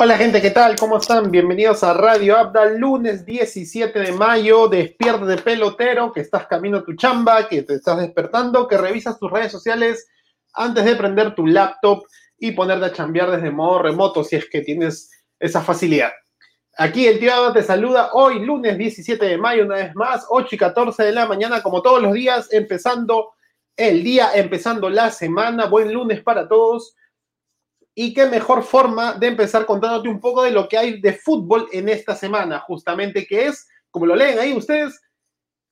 Hola gente, ¿qué tal? ¿Cómo están? Bienvenidos a Radio Abda, lunes 17 de mayo. Despierte pelotero, que estás camino a tu chamba, que te estás despertando, que revisas tus redes sociales antes de prender tu laptop y ponerte a chambear desde modo remoto si es que tienes esa facilidad. Aquí el tío Abda te saluda hoy, lunes 17 de mayo, una vez más, 8 y 14 de la mañana, como todos los días, empezando el día, empezando la semana. Buen lunes para todos. Y qué mejor forma de empezar contándote un poco de lo que hay de fútbol en esta semana, justamente que es, como lo leen ahí ustedes,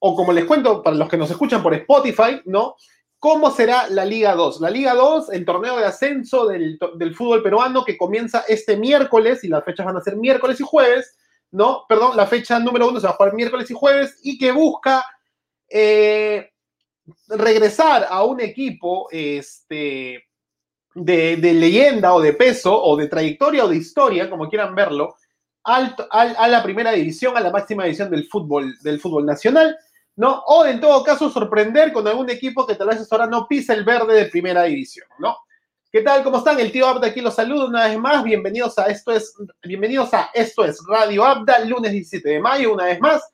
o como les cuento para los que nos escuchan por Spotify, ¿no? ¿Cómo será la Liga 2? La Liga 2, el torneo de ascenso del, fútbol peruano que comienza este miércoles, y las fechas van a ser miércoles y jueves, ¿no? Perdón, la fecha número uno se va a jugar miércoles y jueves, y que busca eh, regresar a un equipo, este de, leyenda o de peso o de trayectoria o de historia, como quieran verlo, a la primera división, a la máxima división del fútbol, del fútbol nacional, ¿no? O en todo caso sorprender con algún equipo que tal vez ahora no pisa el verde de primera división, ¿no? ¿Qué tal? ¿Cómo están? El tío Abda aquí los saludo una vez más. Bienvenidos a esto es, bienvenidos a esto es Radio Abda, lunes 17 de mayo, una vez más.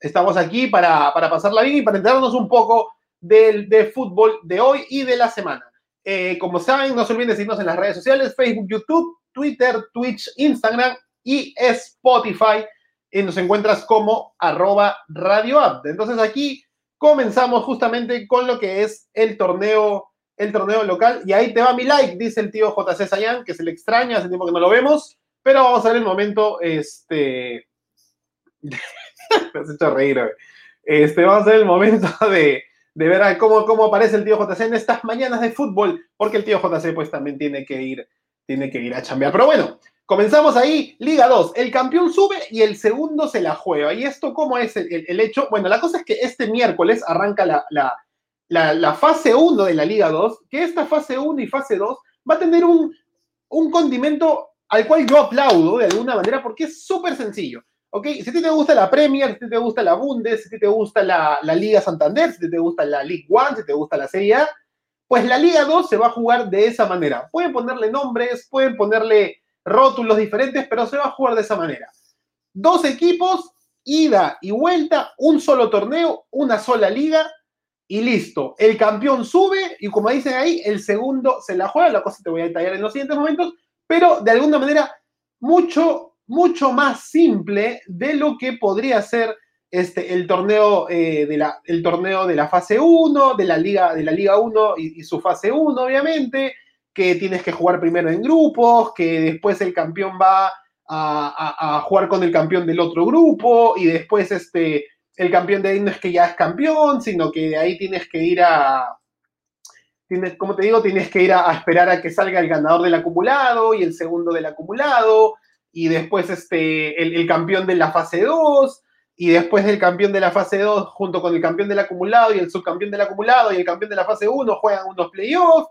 Estamos aquí para, para pasarla bien y para enterarnos un poco del de fútbol de hoy y de la semana. Eh, como saben, no se olviden de seguirnos en las redes sociales, Facebook, YouTube, Twitter, Twitch, Instagram y Spotify. Y nos encuentras como arroba Radio Entonces aquí comenzamos justamente con lo que es el torneo, el torneo local. Y ahí te va mi like, dice el tío JC Sayan, que se le extraña, hace tiempo que no lo vemos. Pero vamos a ver el momento, este... Me has hecho reír, Este, vamos a ver el momento de, de ver cómo, cómo aparece el tío JC en estas mañanas de fútbol, porque el tío JC pues también tiene que ir, tiene que ir a chambear. Pero bueno, comenzamos ahí, Liga 2, el campeón sube y el segundo se la juega. ¿Y esto cómo es el, hecho? Bueno, la cosa es que este miércoles arranca la, la, la, fase 1 de la Liga 2, que esta fase 1 y fase 2 va a tener un, un condimento al cual yo aplaudo de alguna manera porque es súper sencillo. ¿Ok? Si a ti te gusta la Premier, si a ti te gusta la Bundes, si a ti te gusta la, Liga Santander, si a ti te gusta la League One, si te gusta la Serie A, pues la Liga 2 se va a jugar de esa manera. Pueden ponerle nombres, pueden ponerle rótulos diferentes, pero se va a jugar de esa manera. Dos equipos, ida y vuelta, un solo torneo, una sola liga y listo. El campeón sube y como dicen ahí, el segundo se la juega. La cosa te voy a detallar en los siguientes momentos, pero de alguna manera mucho mucho más simple de lo que podría ser este, el, torneo, eh, de la, el torneo de la fase 1, de la Liga, de la Liga 1 y, su fase 1, obviamente, que tienes que jugar primero en grupos, que después el campeón va a, jugar con el campeón del otro grupo y después este, el campeón de ahí no es que ya es campeón, sino que ahí tienes que ir a, tienes, como te digo, tienes que ir a, esperar a que salga el ganador del acumulado y el segundo del acumulado, y después este, el, campeón de la fase 2, y después del campeón de la fase 2 junto con el campeón del acumulado y el subcampeón del acumulado y el campeón de la fase 1 juegan unos playoffs.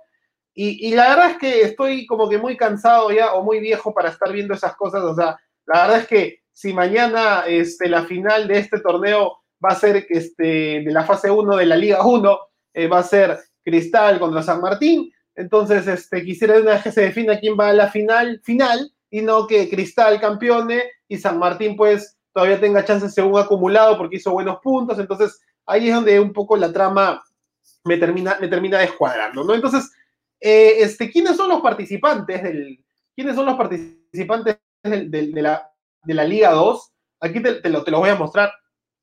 Y, y, la verdad es que estoy como que muy cansado ya o muy viejo para estar viendo esas cosas. O sea, la verdad es que si mañana este, la final de este torneo va a ser este, de la fase 1 de la Liga 1, eh, va a ser Cristal contra San Martín. Entonces, este, quisiera una vez que se defina quién va a la final, final y no que Cristal campeone y San Martín pues todavía tenga chances según acumulado porque hizo buenos puntos. Entonces ahí es donde un poco la trama me termina, me termina descuadrando, ¿no? Entonces, eh, este, ¿quiénes son los participantes del, quiénes son los participantes de, la, de la Liga 2? Aquí te, lo, te lo voy a mostrar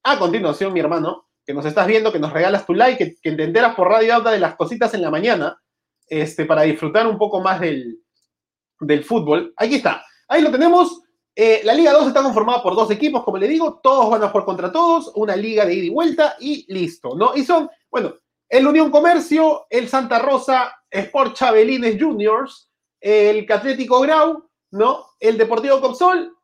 a continuación, mi hermano, que nos estás viendo, que nos regalas tu like, que, que te enteras por Radio Auda de las cositas en la mañana, este, para disfrutar un poco más del, del fútbol. Aquí está. Ahí lo tenemos. Eh, la Liga 2 está conformada por dos equipos, como le digo, todos van a jugar contra todos, una liga de ida y vuelta y listo, ¿no? Y son, bueno, el Unión Comercio, el Santa Rosa, Sport Chabelines Juniors, el Atlético Grau, ¿no? El Deportivo Copsol,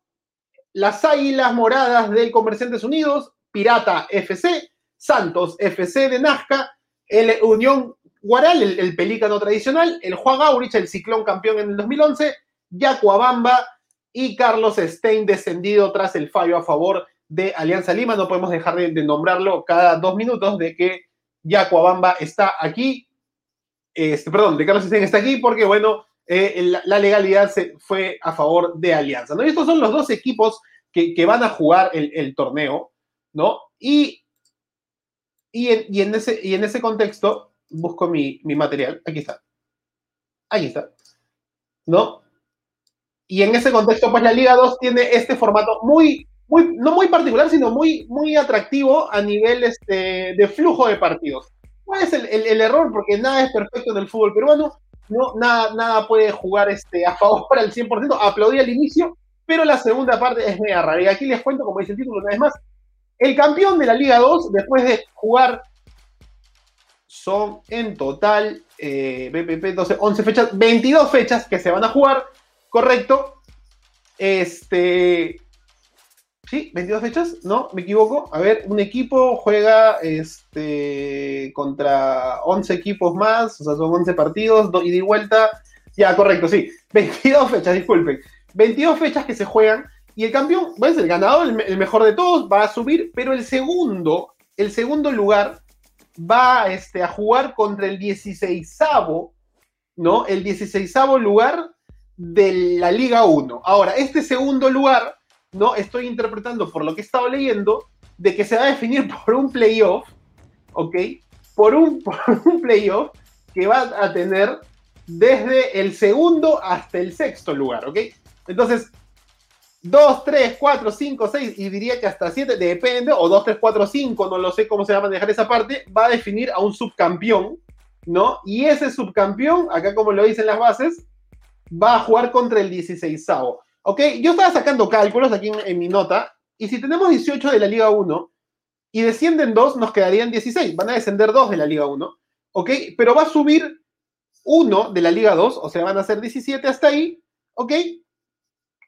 las Águilas Moradas del Comerciantes Unidos, Pirata FC, Santos FC de Nazca, el Unión Guaral, el, pelícano tradicional, el Juan Aurich, el ciclón campeón en el 2011, Yacuabamba y Carlos Stein descendido tras el fallo a favor de Alianza Lima. No podemos dejar de, nombrarlo cada dos minutos de que Yacuabamba está aquí. Este, perdón, de Carlos Stein está aquí porque, bueno, eh, la, legalidad se fue a favor de Alianza. ¿no? Y estos son los dos equipos que, van a jugar el, torneo, ¿no? Y, y, en, ese, y en ese contexto, busco mi, mi material, aquí está. Aquí está. ¿No? Y en ese contexto, pues la Liga 2 tiene este formato muy, muy, no muy particular, sino muy, muy atractivo a nivel este, de flujo de partidos. ¿Cuál es el, error? Porque nada es perfecto en el fútbol peruano, no, nada, nada puede jugar este, a favor el 100%, aplaudí al inicio, pero la segunda parte es mega rara. Y aquí les cuento, como dice el título una vez más, el campeón de la Liga 2, después de jugar, son en total, eh, BPP 12, 11 fechas, 22 fechas que se van a jugar, correcto. Este, Sí, 22 fechas, ¿no? Me equivoco. A ver, un equipo juega este, contra 11 equipos más, o sea, son 11 partidos, y vuelta. Ya, correcto, sí. 22 fechas, disculpen. 22 fechas que se juegan y el campeón, pues el ganador, el, mejor de todos, va a subir, pero el segundo, el segundo lugar va este, a jugar contra el 16 ¿no? El 16 lugar de la Liga 1. Ahora, este segundo lugar ¿no? Estoy interpretando por lo que he estado leyendo de que se va a definir por un playoff, ¿ok? Por un, por un playoff que va a tener desde el segundo hasta el sexto lugar, ¿ok? Entonces, 2, 3, 4, 5, 6 y diría que hasta 7, depende, o 2, 3, 4, 5, no lo sé cómo se va a manejar esa parte, va a definir a un subcampeón, ¿no? Y ese subcampeón, acá como lo dicen las bases, va a jugar contra el 16avo. ¿Ok? Yo estaba sacando cálculos aquí en, mi nota, y si tenemos 18 de la Liga 1 y descienden 2, nos quedarían 16. Van a descender 2 de la Liga 1, ¿ok? Pero va a subir 1 de la Liga 2, o sea, van a ser 17 hasta ahí, ¿ok?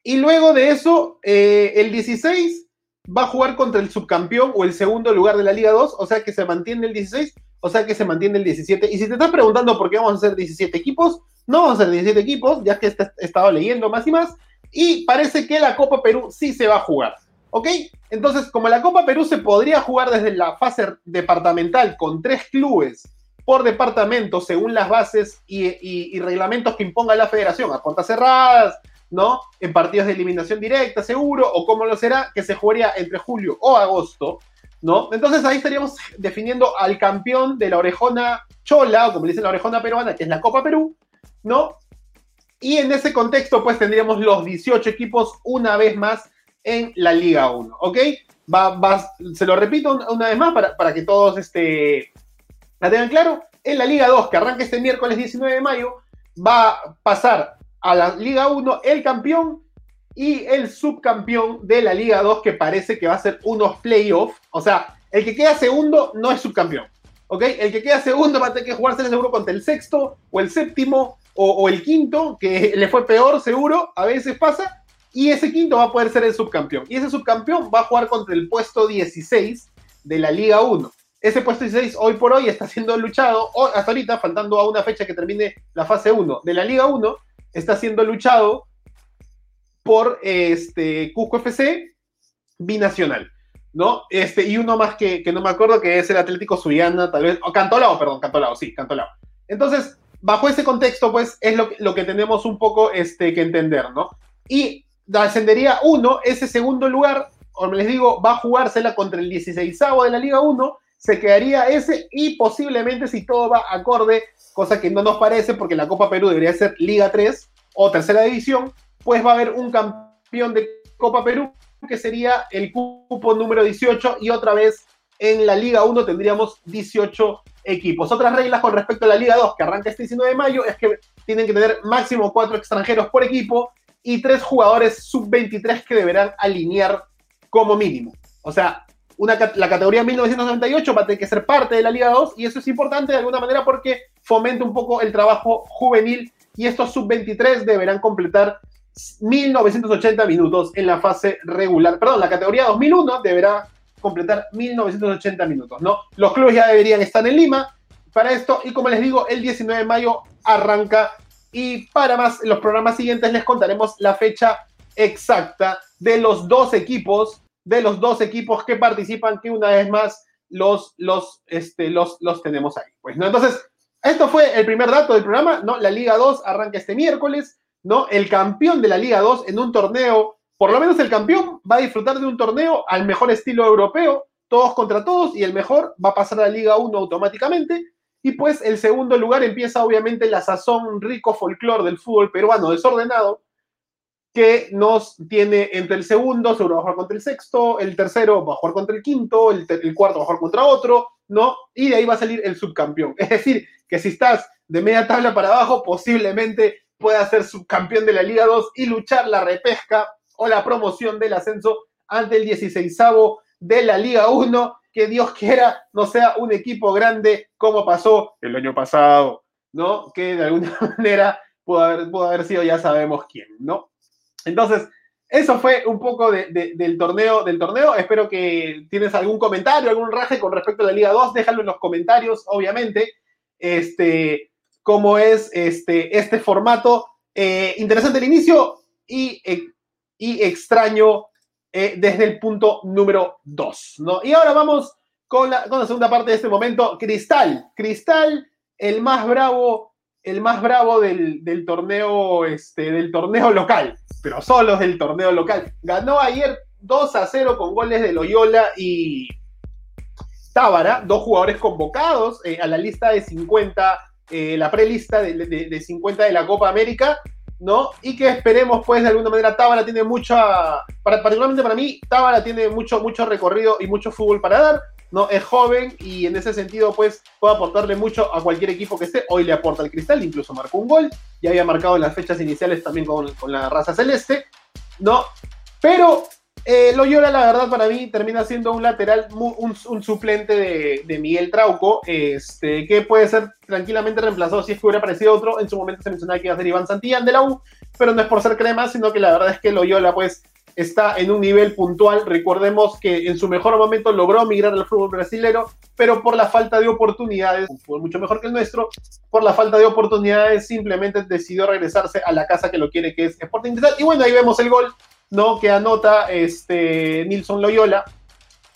Y luego de eso, eh, el 16 va a jugar contra el subcampeón o el segundo lugar de la Liga 2, o sea que se mantiene el 16, o sea que se mantiene el 17. Y si te estás preguntando por qué vamos a hacer 17 equipos, no vamos a hacer 17 equipos, ya que he estado leyendo más y más, y parece que la Copa Perú sí se va a jugar. ¿Ok? Entonces, como la Copa Perú se podría jugar desde la fase departamental con tres clubes por departamento según las bases y, reglamentos que imponga la federación, a puertas cerradas, ¿no? En partidos de eliminación directa, seguro, o como lo será, que se jugaría entre julio o agosto, ¿no? Entonces ahí estaríamos definiendo al campeón de la orejona chola, o como le dicen la orejona peruana, que es la Copa Perú, ¿no? Y en ese contexto, pues tendríamos los 18 equipos una vez más en la Liga 1, ¿ok? Va, se lo repito una vez más para, que todos este, la tengan claro. En la Liga 2, que arranca este miércoles 19 de mayo, va a pasar a la Liga 1 el campeón y el subcampeón de la Liga 2, que parece que va a ser unos playoffs. O sea, el que queda segundo no es subcampeón. ¿Ok? El que queda segundo va a tener que jugarse seguro contra el sexto o el séptimo o, el quinto, que le fue peor seguro, a veces pasa, y ese quinto va a poder ser el subcampeón. Y ese subcampeón va a jugar contra el puesto 16 de la Liga 1. Ese puesto 16 hoy por hoy está siendo luchado, hasta ahorita, faltando a una fecha que termine la fase 1 de la Liga 1, está siendo luchado por este Cusco FC binacional. ¿no? Este, y uno más que, no me acuerdo, que es el Atlético Suyana, tal vez, o Cantolao, perdón, Cantolao, sí, Cantolao. Entonces, bajo ese contexto, pues es lo, que tenemos un poco este, que entender, ¿no? Y ascendería uno, ese segundo lugar, como les digo, va a jugársela contra el 16 de la Liga 1, se quedaría ese y posiblemente si todo va acorde, cosa que no nos parece porque la Copa Perú debería ser Liga 3 o tercera división, pues va a haber un campeón de Copa Perú que sería el cupo número 18 y otra vez en la Liga 1 tendríamos 18 equipos. Otras reglas con respecto a la Liga 2, que arranca este 19 de mayo, es que tienen que tener máximo cuatro extranjeros por equipo y tres jugadores sub-23 que deberán alinear como mínimo. O sea, la categoría 1998 va a tener que ser parte de la Liga 2 y eso es importante de alguna manera porque fomenta un poco el trabajo juvenil y estos sub-23 deberán completar 1980 minutos en la fase regular. Perdón, la categoría 2001 deberá completar 1980 minutos, ¿no? Los clubes ya deberían estar en Lima para esto y como les digo, el 19 de mayo arranca y para más, los programas siguientes les contaremos la fecha exacta de los dos equipos, de los dos equipos que participan, que una vez más los, los, este, los, los tenemos ahí. Pues, ¿no? Entonces, esto fue el primer dato del programa, ¿no? La Liga 2 arranca este miércoles, ¿no? El campeón de la Liga 2 en un torneo, por lo menos el campeón va a disfrutar de un torneo al mejor estilo europeo, todos contra todos, y el mejor va a pasar a la Liga 1 automáticamente. Y pues el segundo lugar empieza obviamente la sazón rico folclore del fútbol peruano desordenado, que nos tiene entre el segundo, seguro va a jugar contra el sexto, el tercero va a jugar contra el quinto, el, el, cuarto va a jugar contra otro, ¿no? Y de ahí va a salir el subcampeón. Es decir, que si estás de media tabla para abajo, posiblemente puedas ser subcampeón de la Liga 2 y luchar la repesca o la promoción del ascenso ante el 16 de la Liga 1. Que Dios quiera no sea un equipo grande como pasó el año pasado, ¿no? Que de alguna manera pudo haber, pudo haber sido, ya sabemos quién, ¿no? Entonces, eso fue un poco del, torneo, del torneo. Espero que tienes algún comentario, algún raje con respecto a la Liga 2. Déjalo en los comentarios, obviamente. Este, cómo es este, este formato. Eh, interesante el inicio y, eh, y extraño eh, desde el punto número 2. ¿no? Y ahora vamos con la, con la segunda parte de este momento. Cristal. Cristal, el más bravo el más bravo del, torneo, este, del torneo local, pero solo del torneo local. Ganó ayer 2 a 0 con goles de Loyola y Tábara, dos jugadores convocados eh, a la lista de 50, eh, la prelista de, de, 50 de la Copa América, ¿no? Y que esperemos, pues, de alguna manera, Tábara tiene mucha, particularmente para mí, Tábara tiene mucho, mucho recorrido y mucho fútbol para dar. ¿no? Es joven y en ese sentido, pues, puede aportarle mucho a cualquier equipo que esté. Hoy le aporta el cristal, incluso marcó un gol, ya había marcado en las fechas iniciales también con, la raza celeste, ¿no? Pero eh, Loyola, la verdad, para mí termina siendo un lateral, un, suplente de, Miguel Trauco, este, que puede ser tranquilamente reemplazado si es que hubiera aparecido otro. En su momento se mencionaba que iba a ser Iván Santillán de la U, pero no es por ser crema, sino que la verdad es que Loyola, pues, está en un nivel puntual. Recordemos que en su mejor momento logró migrar al fútbol brasilero, pero por la falta de oportunidades, un fútbol mucho mejor que el nuestro, por la falta de oportunidades simplemente decidió regresarse a la casa que lo quiere, que es Sporting. Y bueno, ahí vemos el gol, ¿no? Que anota este Nilson Loyola.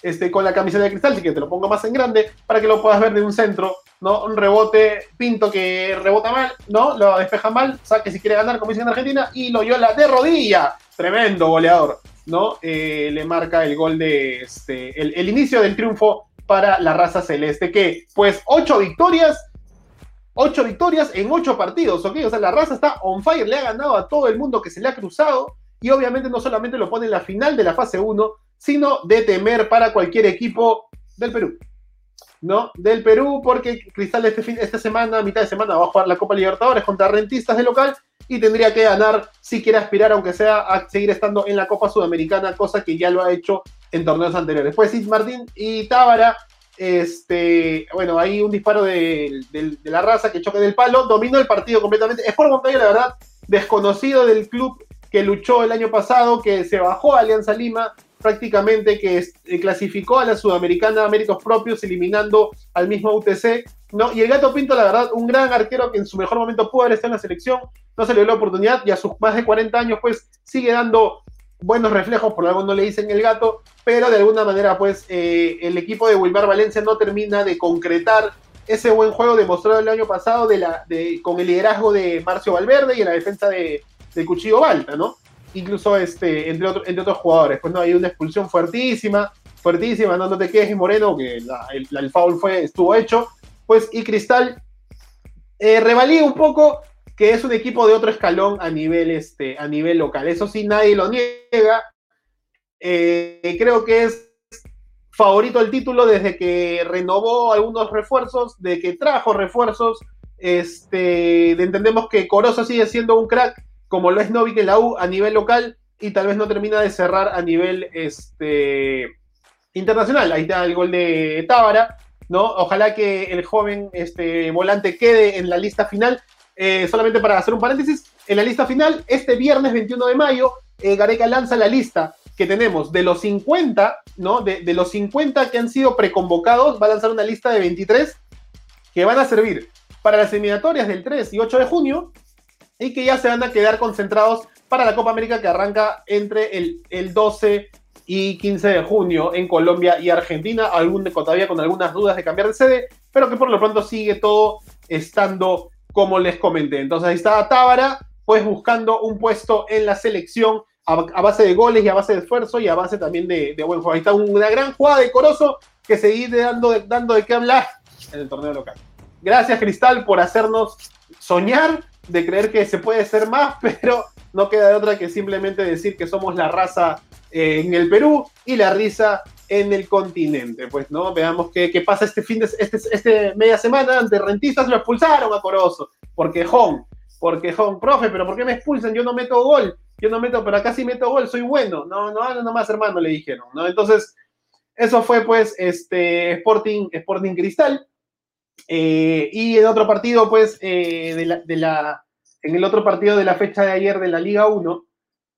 Este, con la camiseta de cristal, así que te lo pongo más en grande para que lo puedas ver de un centro, ¿no? Un rebote, Pinto que rebota mal, ¿no? Lo despeja mal, saque si quiere ganar, como dicen en Argentina, y Loyola de rodilla, tremendo goleador, ¿no? Eh, le marca el gol de este, el, inicio del triunfo para la raza celeste, que pues ocho victorias, ocho victorias en ocho partidos, ¿ok? O sea, la raza está on fire, le ha ganado a todo el mundo que se le ha cruzado y obviamente no solamente lo pone en la final de la fase 1, sino de temer para cualquier equipo del Perú. ¿No? Del Perú, porque Cristal este fin, esta semana, mitad de semana, va a jugar la Copa Libertadores contra Rentistas de local y tendría que ganar si quiere aspirar, aunque sea a seguir estando en la Copa Sudamericana, cosa que ya lo ha hecho en torneos anteriores. Pues Sid Martín y Tábara, este, bueno, hay un disparo de, la raza que choque del palo, dominó el partido completamente. Es por Montaño, la verdad, desconocido del club que luchó el año pasado, que se bajó a Alianza Lima, prácticamente que eh, clasificó a la Sudamericana a méritos propios, eliminando al mismo UTC. ¿no? Y el Gato Pinto, la verdad, un gran arquero que en su mejor momento pudo haber estado en la selección, no se le dio la oportunidad y a sus más de 40 años, pues sigue dando buenos reflejos, por algo no le dicen el gato, pero de alguna manera, pues eh, el equipo de Wilmar Valencia no termina de concretar ese buen juego demostrado el año pasado de la, de, con el liderazgo de Marcio Valverde y en la defensa de, de Cuchillo Balta, ¿no? incluso este, entre, entre otros jugadores. Pues no, hay una expulsión fuertísima, fuertísima, no, te quedes Moreno, que el, foul fue, estuvo hecho. Pues y Cristal eh, revalía un poco que es un equipo de otro escalón a nivel, este, a nivel local. Eso sí, nadie lo niega. Eh, creo que es favorito el título desde que renovó algunos refuerzos, de que trajo refuerzos. Este, entendemos que Corozo sigue siendo un crack, como lo es Novik en la U a nivel local y tal vez no termina de cerrar a nivel este, internacional. Ahí está el gol de Tábara, ¿no? Ojalá que el joven este, volante quede en la lista final. Eh, solamente para hacer un paréntesis, en la lista final, este viernes 21 de mayo, eh, Gareca lanza la lista que tenemos de los 50, ¿no? De, de los 50 que han sido preconvocados, va a lanzar una lista de 23 que van a servir para las eliminatorias del 3 y 8 de junio y que ya se van a quedar concentrados para la Copa América que arranca entre el, el 12 y 15 de junio en Colombia y Argentina, algún todavía con algunas dudas de cambiar de sede, pero que por lo pronto sigue todo estando como les comenté. Entonces ahí estaba Tábara, pues buscando un puesto en la selección a, base de goles y a base de esfuerzo y a base también de, buen juego. Ahí está una gran jugada de Corozo que seguir dando, dando de qué hablar en el torneo local. Gracias, Cristal, por hacernos soñar de creer que se puede ser más, pero no queda otra que simplemente decir que somos la raza eh, en el Perú y la risa en el continente. Pues, ¿no? Veamos qué, qué pasa este fin de este, este media semana. Ante Rentistas lo expulsaron a Corozo, porque Hong, porque Hong, profe, pero ¿por qué me expulsan? Yo no meto gol, yo no meto, pero acá sí meto gol, soy bueno. No, no, no más, hermano, le dijeron, ¿no? Entonces, eso fue, pues, este Sporting, Sporting Cristal. Eh, y en otro partido, pues, eh, de, la, en el otro partido de la fecha de ayer de la Liga 1,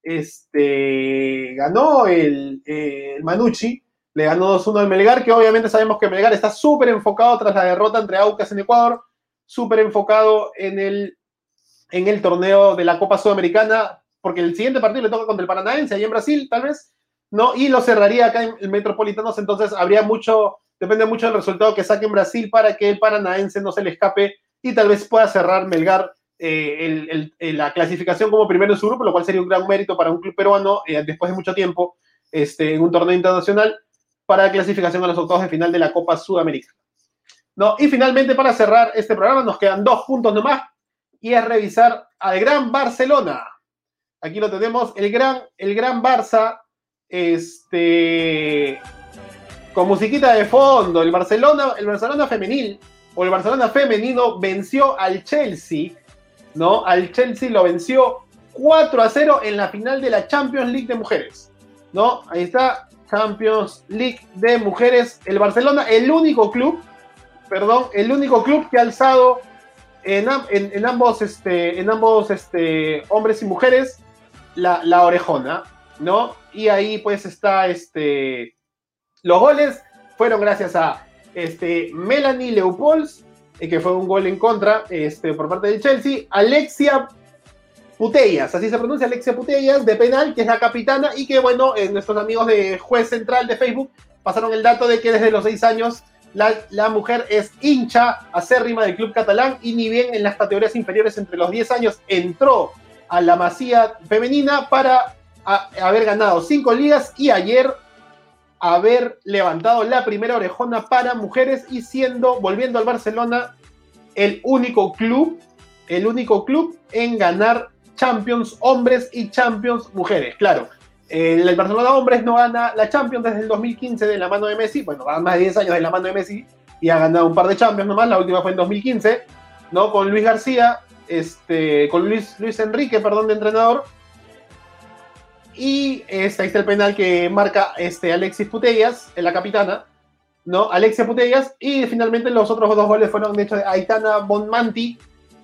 este, ganó el, eh, Manucci, le ganó 2-1 al Melgar, que obviamente sabemos que Melgar está súper enfocado tras la derrota entre Aucas en Ecuador, súper enfocado en el, en el torneo de la Copa Sudamericana, porque el siguiente partido le toca contra el Paranaense, ahí en Brasil, tal vez, ¿no? Y lo cerraría acá en el Metropolitanos, entonces habría mucho, depende mucho del resultado que saque en Brasil para que el Paranaense no se le escape y tal vez pueda cerrar Melgar eh, la clasificación como primero en su grupo, lo cual sería un gran mérito para un club peruano eh, después de mucho tiempo este, en un torneo internacional para la clasificación a los octavos de final de la Copa Sudamericana. No, y finalmente, para cerrar este programa, nos quedan dos puntos nomás y es revisar al Gran Barcelona. Aquí lo tenemos, el Gran, el gran Barça, este, con musiquita de fondo, el Barcelona, el Barcelona femenil o el Barcelona femenino venció al Chelsea, ¿no? Al Chelsea lo venció 4 a 0 en la final de la Champions League de mujeres, ¿no? Ahí está, Champions League de mujeres. El Barcelona, el único club, perdón, el único club que ha alzado en, ambos, este, en ambos este, hombres y mujeres la, orejona, ¿no? Y ahí pues está este. Los goles fueron gracias a este, Melanie Leopolds, eh, que fue un gol en contra este, por parte del Chelsea, Alexia Putellas, así se pronuncia Alexia Putellas, de penal, que es la capitana, y que bueno, eh, nuestros amigos de Juez Central de Facebook pasaron el dato de que desde los seis años la, mujer es hincha acérrima del club catalán y ni bien en las categorías inferiores entre los 10 años entró a la masía femenina para haber ganado cinco ligas y ayer haber levantado la primera orejona para mujeres y siendo, volviendo al Barcelona, el único club, el único club en ganar Champions hombres y Champions mujeres. Claro, el Barcelona hombres no gana la Champions desde el 2015 de la mano de Messi, bueno, va más de 10 años de la mano de Messi y ha ganado un par de Champions nomás, la última fue en 2015, ¿no? Con Luis García, este, con Luis, Luis Enrique, perdón, de entrenador. Y este, ahí está el penal que marca este, Alexis Putellas, en la capitana, ¿no? Alexia Putellas, y finalmente los otros dos goles fueron de hecho de Aitana Bonmanti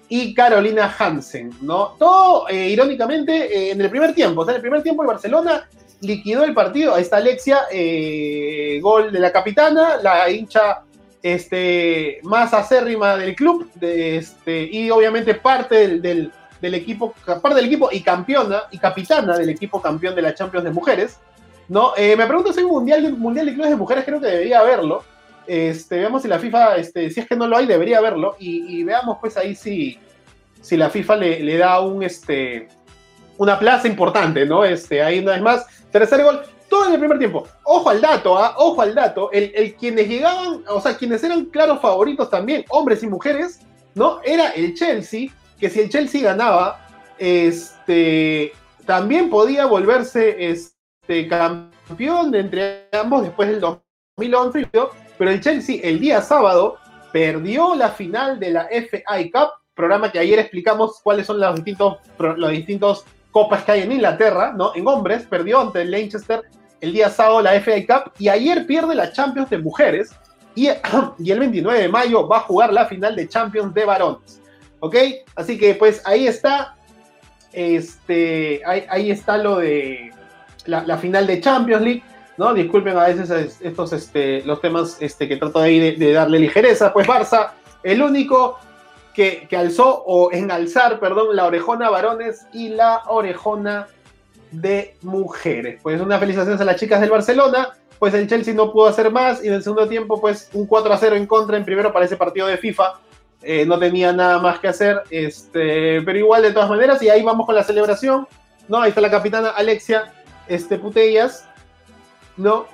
y Carolina Hansen, ¿no? Todo, eh, irónicamente, eh, en el primer tiempo. O sea, en el primer tiempo el Barcelona liquidó el partido. Ahí está Alexia, eh, gol de la capitana, la hincha este, más acérrima del club, de, este, y obviamente parte del, equipo, parte del equipo y campeona y capitana del equipo campeón de la Champions de Mujeres. ¿no? me pregunto si hay un mundial, mundial de clubes de mujeres, creo que debería haberlo. Este, veamos si la FIFA, este, si es que no lo hay, debería verlo. Y, veamos pues ahí si, si la FIFA le, da un, este, una plaza importante, ¿no? Este, ahí una vez más, tercer gol, todo en el primer tiempo. Ojo al dato, ¿ah? ojo al dato. El, el, quienes llegaban, o sea, quienes eran claros favoritos también, hombres y mujeres, ¿no? Era el Chelsea, que si el Chelsea ganaba, este, también podía volverse este, campeón de entre ambos después del 2011 pero el Chelsea el día sábado perdió la final de la FA Cup, programa que ayer explicamos cuáles son los distintos, los distintos copas que hay en Inglaterra, ¿no? En hombres, perdió ante el Leicester el día sábado la FA Cup y ayer pierde la Champions de mujeres y, y el 29 de mayo va a jugar la final de Champions de varones. ¿Ok? Así que pues ahí está, este, ahí, está lo de la, final de Champions League. ¿no? Disculpen a veces estos, este, los temas este, que trato de, darle ligereza. Pues Barça, el único que, alzó, o en alzar, perdón, la orejona varones y la orejona de mujeres. Pues una felicitación a las chicas del Barcelona. Pues el Chelsea no pudo hacer más y en el segundo tiempo, pues un 4 a 0 en contra en primero para ese partido de FIFA eh, no tenía nada más que hacer, este, pero igual de todas maneras, y ahí vamos con la celebración, ¿no? Ahí está la capitana Alexia este, Putellas, ¿no?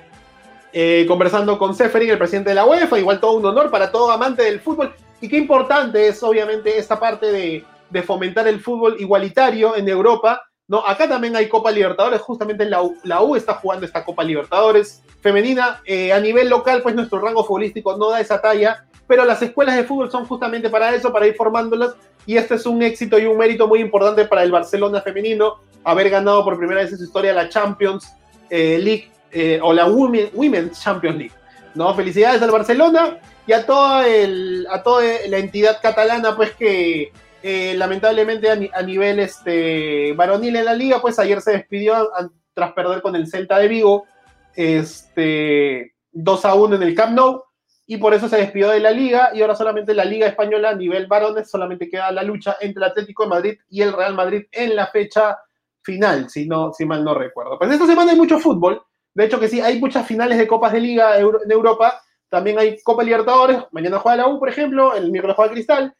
Eh, conversando con Seferin, el presidente de la UEFA, igual todo un honor para todo amante del fútbol, y qué importante es obviamente esta parte de, fomentar el fútbol igualitario en Europa, ¿no? Acá también hay Copa Libertadores, justamente la U, la U está jugando esta Copa Libertadores femenina, eh, a nivel local, pues nuestro rango futbolístico no da esa talla, pero las escuelas de fútbol son justamente para eso, para ir formándolas, y este es un éxito y un mérito muy importante para el Barcelona femenino, haber ganado por primera vez en su historia la Champions eh, League eh, o la Women's Champions League. ¿no? Felicidades al Barcelona y a toda, el, a toda la entidad catalana, pues que eh, lamentablemente a, nivel este, varonil en la liga, pues ayer se despidió tras perder con el Celta de Vigo este, 2 a 1 en el Camp Nou y por eso se despidió de la liga y ahora solamente la liga española a nivel varones solamente queda la lucha entre el Atlético de Madrid y el Real Madrid en la fecha final, si, no, si mal no recuerdo. Pues esta semana hay mucho fútbol, de hecho que sí, hay muchas finales de copas de liga en Europa, también hay Copa Libertadores, mañana juega la U, por ejemplo, el miércoles juega Cristal,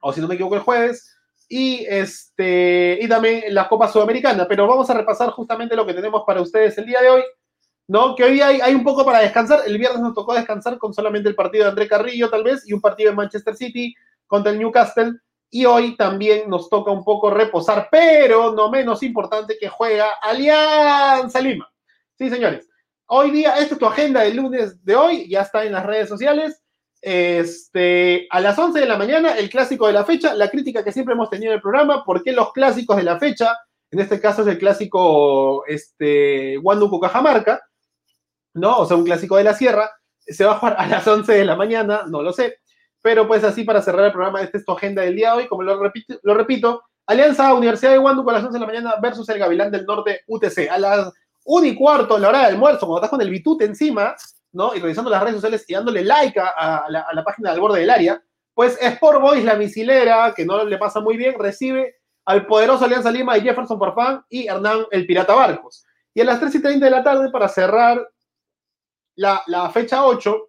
o si no me equivoco el jueves, y, este, y también la Copa Sudamericana, pero vamos a repasar justamente lo que tenemos para ustedes el día de hoy. ¿No? Que hoy hay, un poco para descansar. El viernes nos tocó descansar con solamente el partido de André Carrillo, tal vez, y un partido de Manchester City contra el Newcastle. Y hoy también nos toca un poco reposar, pero no menos importante que juega Alianza Lima. Sí, señores. Hoy día, esta es tu agenda del lunes de hoy, ya está en las redes sociales. Este, a las 11 de la mañana, el clásico de la fecha, la crítica que siempre hemos tenido en el programa, ¿por qué los clásicos de la fecha? En este caso es el clásico este, Huánuco Cajamarca, ¿no? O sea, un clásico de la sierra, se va a jugar a las 11 de la mañana, no lo sé, pero pues así para cerrar el programa, esta es tu agenda del día de hoy, como lo repito, lo repito Alianza Universidad de Huánuco a las 11 de la mañana versus el Gavilán del Norte UTC. A las 1 y cuarto, en la hora de almuerzo, cuando estás con el bitute encima, ¿no? Y revisando las redes sociales y dándole like a, la, página del borde del área, pues Sport Boys, la misilera, que no le pasa muy bien, recibe al poderoso Alianza Lima y Jefferson Farfán y Hernán el Pirata Barcos. Y a las 3 y 30 de la tarde, para cerrar la, fecha 8,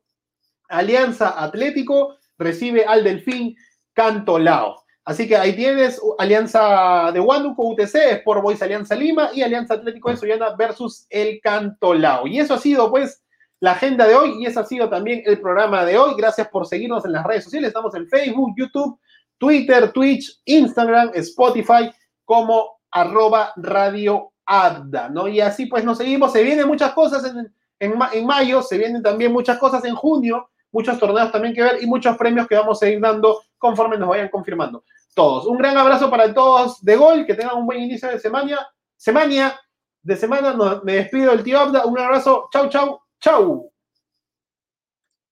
Alianza Atlético recibe al Delfín Cantolao. Así que ahí tienes Alianza de Huánuco, UTC, Sport Boys Alianza Lima y Alianza Atlético de Soyana versus el Cantolao. Y eso ha sido pues la agenda de hoy y eso ha sido también el programa de hoy. Gracias por seguirnos en las redes sociales. Estamos en Facebook, YouTube, Twitter, Twitch, Instagram, Spotify como arroba radio Abda, ¿no? Y así pues nos seguimos. Se vienen muchas cosas en, en, mayo, se vienen también muchas cosas en junio, muchos torneos también que ver y muchos premios que vamos a ir dando conforme nos vayan confirmando todos. Un gran abrazo para todos de Gol, que tengan un buen inicio de semana. Semana de semana, me despido del tío Abda. Un abrazo. Chau, chau, chau.